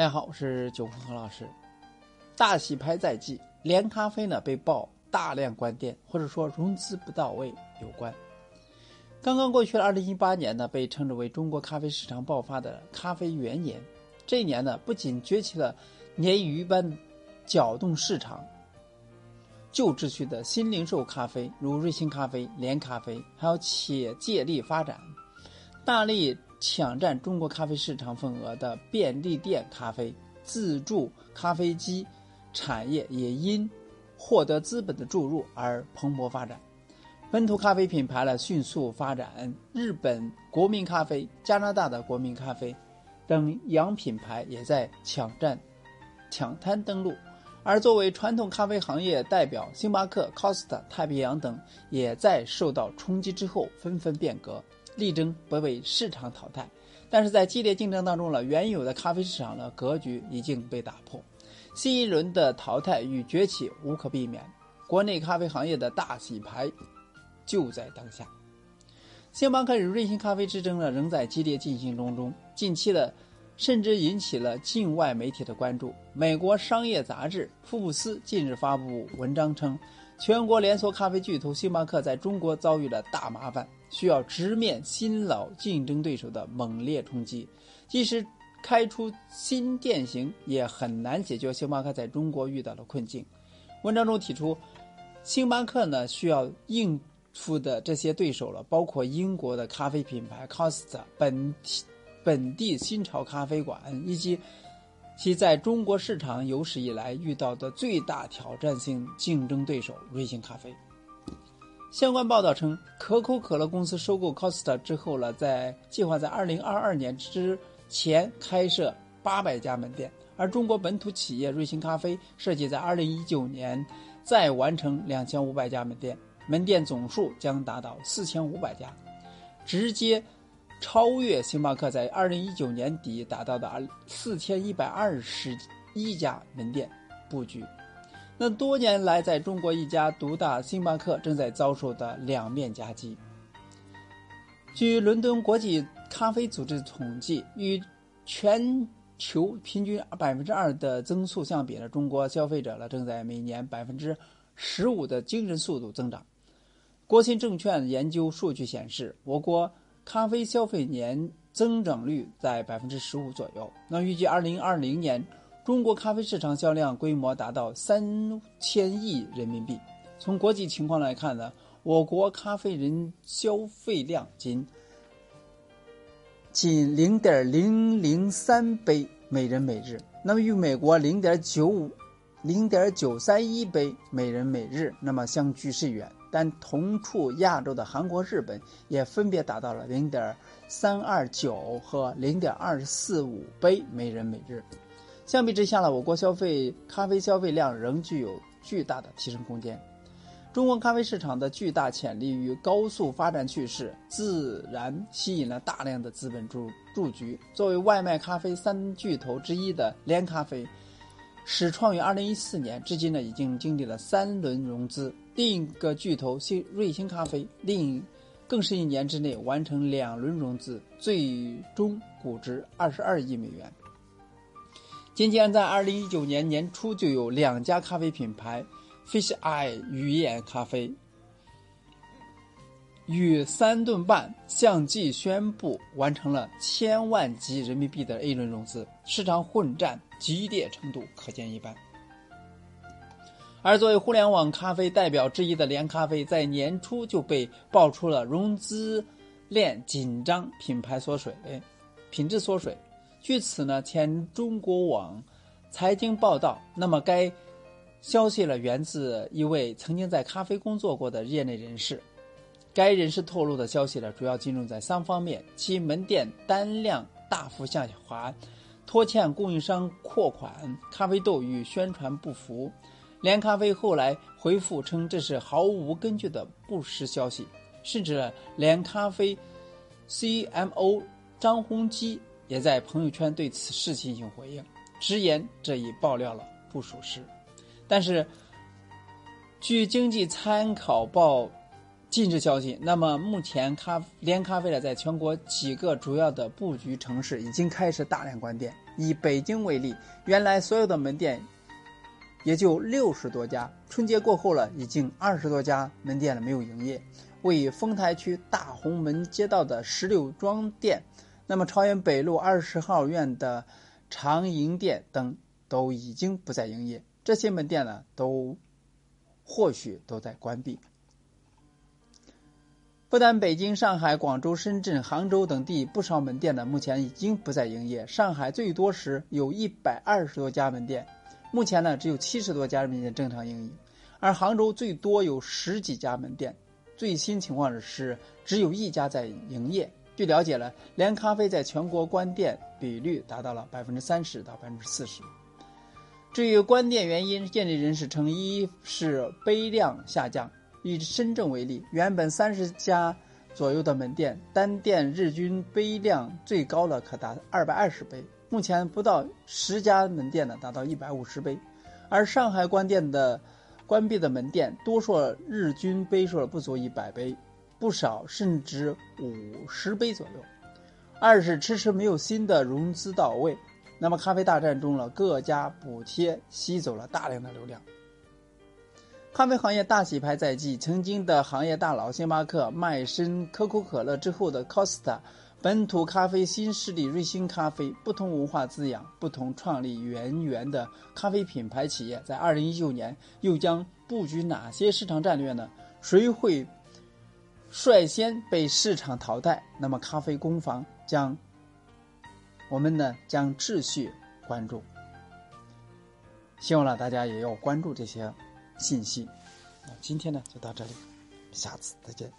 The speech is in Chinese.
大家好，我是九峰何老师。大洗牌在即，连咖啡呢被曝大量关店，或者说融资不到位有关。刚刚过去的二零一八年呢，被称之为中国咖啡市场爆发的咖啡元年。这一年呢，不仅崛起了鲶鱼般搅动市场旧秩序的新零售咖啡，如瑞幸咖啡、连咖啡，还有且借力发展，大力。抢占中国咖啡市场份额的便利店咖啡、自助咖啡机产业也因获得资本的注入而蓬勃发展。本土咖啡品牌呢迅速发展，日本国民咖啡、加拿大的国民咖啡等洋品牌也在抢占、抢滩登陆。而作为传统咖啡行业代表，星巴克、Costa、太平洋等也在受到冲击之后纷纷变革。力争不被市场淘汰，但是在激烈竞争当中呢，原有的咖啡市场的格局已经被打破，新一轮的淘汰与崛起无可避免。国内咖啡行业的大洗牌就在当下。星巴克与瑞幸咖啡之争呢，仍在激烈进行当中。近期的，甚至引起了境外媒体的关注。美国商业杂志《福布斯》近日发布文章称，全国连锁咖啡巨头星巴克在中国遭遇了大麻烦。需要直面新老竞争对手的猛烈冲击，即使开出新店型，也很难解决星巴克在中国遇到的困境。文章中提出，星巴克呢需要应付的这些对手了，包括英国的咖啡品牌 Costa、本地本地新潮咖啡馆，以及其在中国市场有史以来遇到的最大挑战性竞争对手瑞幸咖啡。相关报道称，可口可乐公司收购 Costa 之后呢，在计划在二零二二年之前开设八百家门店，而中国本土企业瑞幸咖啡设计在二零一九年再完成两千五百家门店，门店总数将达到四千五百家，直接超越星巴克在二零一九年底达到的四千一百二十一家门店布局。那多年来，在中国一家独大星巴克正在遭受的两面夹击。据伦敦国际咖啡组织统计，与全球平均百分之二的增速相比呢，中国消费者呢正在每年百分之十五的惊人速度增长。国信证券研究数据显示，我国咖啡消费年增长率在百分之十五左右。那预计二零二零年。中国咖啡市场销量规模达到三千亿人民币。从国际情况来看呢，我国咖啡人消费量仅仅零点零零三杯每人每日，那么与美国零点九五、零点九三一杯每人每日，那么相距甚远。但同处亚洲的韩国、日本也分别达到了零点三二九和零点二四五杯每人每日。相比之下呢，我国消费咖啡消费量仍具有巨大的提升空间。中国咖啡市场的巨大潜力与高速发展趋势，自然吸引了大量的资本入入局。作为外卖咖啡三巨头之一的连咖啡，始创于二零一四年，至今呢已经经历了三轮融资。另一个巨头新瑞星咖啡，另更是一年之内完成两轮融资，最终估值二十二亿美元。仅仅在二零一九年年初，就有两家咖啡品牌，Fish Eye 鱼眼咖啡与三顿半相继宣布完成了千万级人民币的 A 轮融资，市场混战激烈程度可见一斑。而作为互联网咖啡代表之一的连咖啡，在年初就被爆出了融资链紧张、品牌缩水、品质缩水。据此呢，前中国网财经报道，那么该消息呢源自一位曾经在咖啡工作过的业内人士。该人士透露的消息呢，主要集中在三方面：其门店单量大幅下滑，拖欠供应商货款，咖啡豆与宣传不符。连咖啡后来回复称，这是毫无根据的不实消息，甚至连咖啡 CMO 张宏基。也在朋友圈对此事进行回应，直言这一爆料了不属实。但是，据经济参考报近日消息，那么目前咖连咖啡呢，在全国几个主要的布局城市已经开始大量关店。以北京为例，原来所有的门店也就六十多家，春节过后了，已经二十多家门店了没有营业。位于丰台区大红门街道的石榴庄店，那么朝阳北路二十号院的长营店等都已经不再营业。这些门店呢，都或许都在关闭。不但北京、上海、广州、深圳、杭州等地不少门店呢，目前已经不再营业。上海最多时有一百二十多家门店，目前呢只有七十多家门店正常营业，而杭州最多有十几家门店。最新情况是只有一家在营业。据了解了，连咖啡在全国关店比率达到了百分之三十到百分之四十。至于关店原因，业内人士称，一是杯量下降。以深圳为例，原本三十家左右的门店，单店日均杯量最高了可达二百二十杯。目前不到十家门店呢达到一百五十杯，而上海关店的关闭的门店，多数日均杯数不足一百杯，不少甚至五十杯左右。二是迟迟没有新的融资到位。那么咖啡大战中了，各家补贴吸走了大量的流量。咖啡行业大洗牌在即，曾经的行业大佬星巴克、卖身、可口可乐之后的 Costa，本土咖啡新势力瑞幸咖啡，不同文化滋养、不同创立渊源的咖啡品牌企业，在二零一九年又将布局哪些市场战略呢？谁会率先被市场淘汰？那么咖啡工坊将，我们呢将继续关注。希望呢大家也要关注这些。信息，那今天呢就到这里，下次再见。